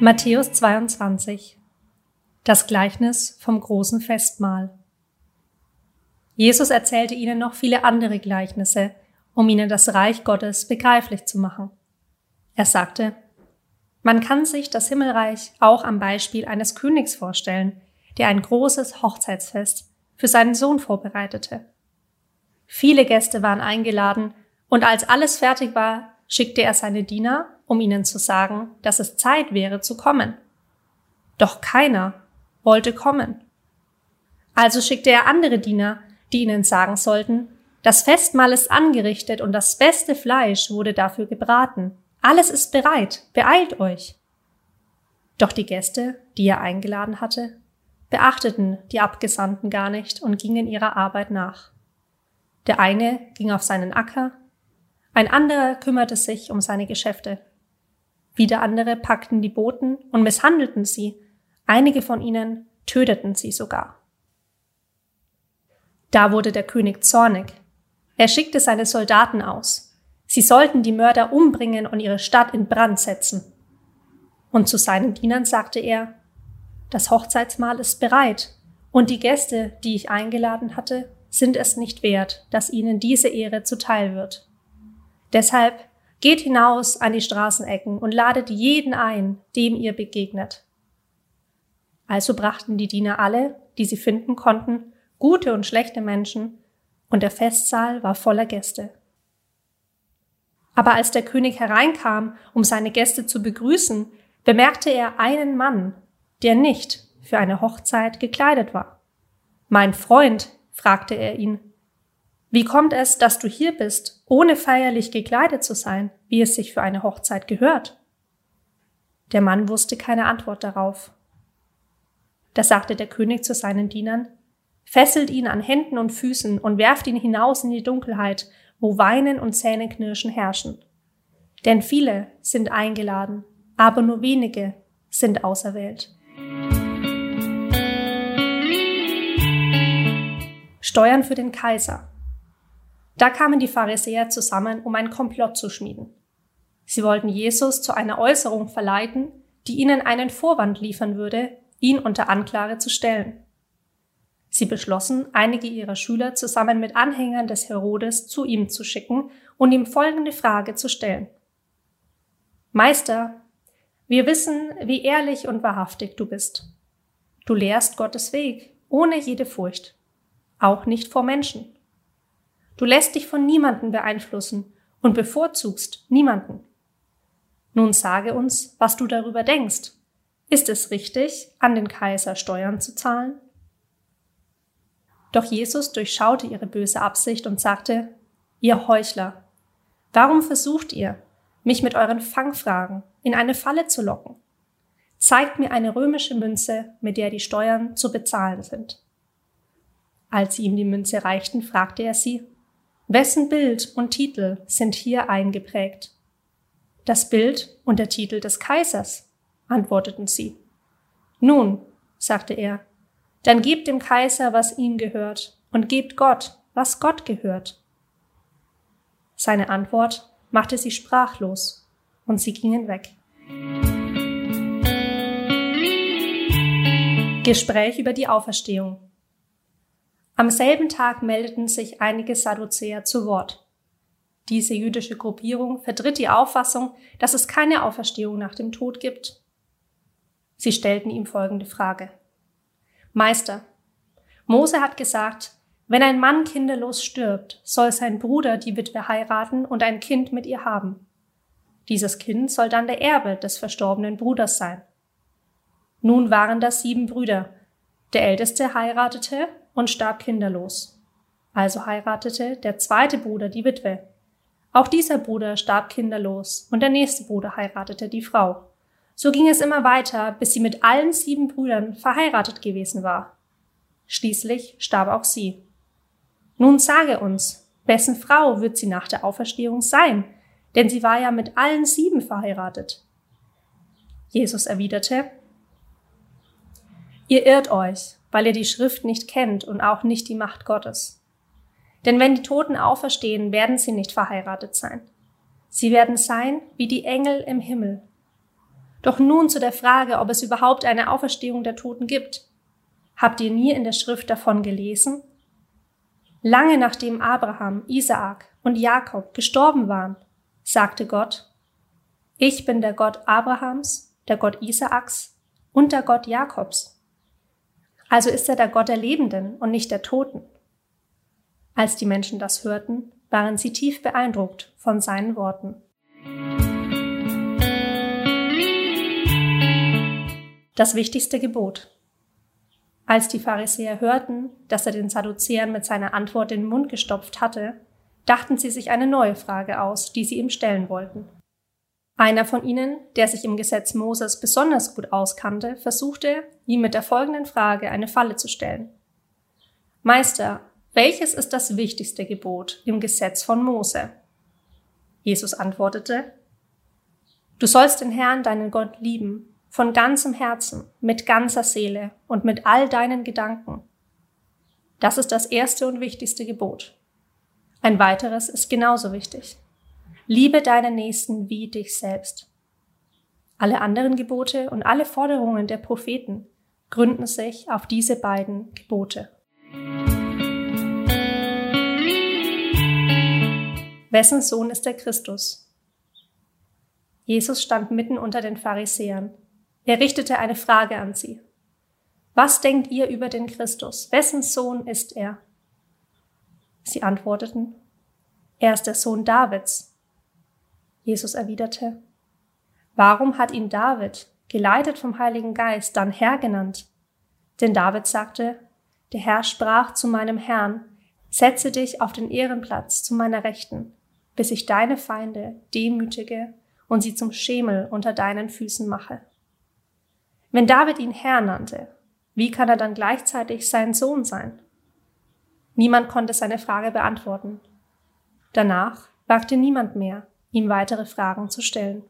Matthäus 22 Das Gleichnis vom großen Festmahl Jesus erzählte ihnen noch viele andere Gleichnisse, um ihnen das Reich Gottes begreiflich zu machen. Er sagte, man kann sich das Himmelreich auch am Beispiel eines Königs vorstellen, der ein großes Hochzeitsfest für seinen Sohn vorbereitete. Viele Gäste waren eingeladen, und als alles fertig war, schickte er seine Diener, um ihnen zu sagen, dass es Zeit wäre zu kommen. Doch keiner wollte kommen. Also schickte er andere Diener, die ihnen sagen sollten, das Festmahl ist angerichtet und das beste Fleisch wurde dafür gebraten. Alles ist bereit, beeilt euch. Doch die Gäste, die er eingeladen hatte, beachteten die Abgesandten gar nicht und gingen ihrer Arbeit nach. Der eine ging auf seinen Acker, ein anderer kümmerte sich um seine Geschäfte. Wieder andere packten die Boten und misshandelten sie, einige von ihnen töteten sie sogar. Da wurde der König zornig. Er schickte seine Soldaten aus. Sie sollten die Mörder umbringen und ihre Stadt in Brand setzen. Und zu seinen Dienern sagte er, das Hochzeitsmahl ist bereit, und die Gäste, die ich eingeladen hatte, sind es nicht wert, dass ihnen diese Ehre zuteil wird. Deshalb geht hinaus an die Straßenecken und ladet jeden ein, dem ihr begegnet. Also brachten die Diener alle, die sie finden konnten, gute und schlechte Menschen, und der Festsaal war voller Gäste. Aber als der König hereinkam, um seine Gäste zu begrüßen, bemerkte er einen Mann, der nicht für eine Hochzeit gekleidet war. Mein Freund, fragte er ihn, wie kommt es, dass du hier bist, ohne feierlich gekleidet zu sein, wie es sich für eine Hochzeit gehört? Der Mann wusste keine Antwort darauf. Da sagte der König zu seinen Dienern, fesselt ihn an Händen und Füßen und werft ihn hinaus in die Dunkelheit, wo Weinen und Zähneknirschen herrschen. Denn viele sind eingeladen, aber nur wenige sind auserwählt. Steuern für den Kaiser. Da kamen die Pharisäer zusammen, um einen Komplott zu schmieden. Sie wollten Jesus zu einer Äußerung verleiten, die ihnen einen Vorwand liefern würde, ihn unter Anklage zu stellen. Sie beschlossen, einige ihrer Schüler zusammen mit Anhängern des Herodes zu ihm zu schicken und ihm folgende Frage zu stellen. Meister, wir wissen, wie ehrlich und wahrhaftig du bist. Du lehrst Gottes Weg, ohne jede Furcht, auch nicht vor Menschen. Du lässt dich von niemanden beeinflussen und bevorzugst niemanden. Nun sage uns, was du darüber denkst. Ist es richtig, an den Kaiser Steuern zu zahlen? Doch Jesus durchschaute ihre böse Absicht und sagte, Ihr Heuchler, warum versucht ihr, mich mit euren Fangfragen in eine Falle zu locken? Zeigt mir eine römische Münze, mit der die Steuern zu bezahlen sind. Als sie ihm die Münze reichten, fragte er sie, Wessen Bild und Titel sind hier eingeprägt? Das Bild und der Titel des Kaisers, antworteten sie. Nun, sagte er, dann gebt dem Kaiser, was ihm gehört, und gebt Gott, was Gott gehört. Seine Antwort machte sie sprachlos, und sie gingen weg. Gespräch über die Auferstehung. Am selben Tag meldeten sich einige Sadduzäer zu Wort. Diese jüdische Gruppierung vertritt die Auffassung, dass es keine Auferstehung nach dem Tod gibt. Sie stellten ihm folgende Frage. Meister, Mose hat gesagt, wenn ein Mann kinderlos stirbt, soll sein Bruder die Witwe heiraten und ein Kind mit ihr haben. Dieses Kind soll dann der Erbe des verstorbenen Bruders sein. Nun waren das sieben Brüder. Der älteste heiratete und starb kinderlos. Also heiratete der zweite Bruder die Witwe. Auch dieser Bruder starb kinderlos und der nächste Bruder heiratete die Frau. So ging es immer weiter, bis sie mit allen sieben Brüdern verheiratet gewesen war. Schließlich starb auch sie. Nun sage uns, wessen Frau wird sie nach der Auferstehung sein? Denn sie war ja mit allen sieben verheiratet. Jesus erwiderte, Ihr irrt euch, weil ihr die Schrift nicht kennt und auch nicht die Macht Gottes. Denn wenn die Toten auferstehen, werden sie nicht verheiratet sein. Sie werden sein wie die Engel im Himmel. Doch nun zu der Frage, ob es überhaupt eine Auferstehung der Toten gibt. Habt ihr nie in der Schrift davon gelesen? Lange nachdem Abraham, Isaak und Jakob gestorben waren, sagte Gott, ich bin der Gott Abrahams, der Gott Isaaks und der Gott Jakobs. Also ist er der Gott der Lebenden und nicht der Toten. Als die Menschen das hörten, waren sie tief beeindruckt von seinen Worten. Das wichtigste Gebot. Als die Pharisäer hörten, dass er den Sadduzäern mit seiner Antwort den Mund gestopft hatte, dachten sie sich eine neue Frage aus, die sie ihm stellen wollten. Einer von ihnen, der sich im Gesetz Moses besonders gut auskannte, versuchte, ihm mit der folgenden Frage eine Falle zu stellen. Meister, welches ist das wichtigste Gebot im Gesetz von Mose? Jesus antwortete, Du sollst den Herrn, deinen Gott, lieben, von ganzem Herzen, mit ganzer Seele und mit all deinen Gedanken. Das ist das erste und wichtigste Gebot. Ein weiteres ist genauso wichtig. Liebe deinen Nächsten wie dich selbst. Alle anderen Gebote und alle Forderungen der Propheten gründen sich auf diese beiden Gebote. Wessen Sohn ist der Christus? Jesus stand mitten unter den Pharisäern. Er richtete eine Frage an sie. Was denkt ihr über den Christus? Wessen Sohn ist er? Sie antworteten, er ist der Sohn Davids. Jesus erwiderte, warum hat ihn David, geleitet vom Heiligen Geist, dann Herr genannt? Denn David sagte, der Herr sprach zu meinem Herrn, setze dich auf den Ehrenplatz zu meiner Rechten bis ich deine Feinde demütige und sie zum Schemel unter deinen Füßen mache. Wenn David ihn Herr nannte, wie kann er dann gleichzeitig sein Sohn sein? Niemand konnte seine Frage beantworten. Danach wagte niemand mehr, ihm weitere Fragen zu stellen.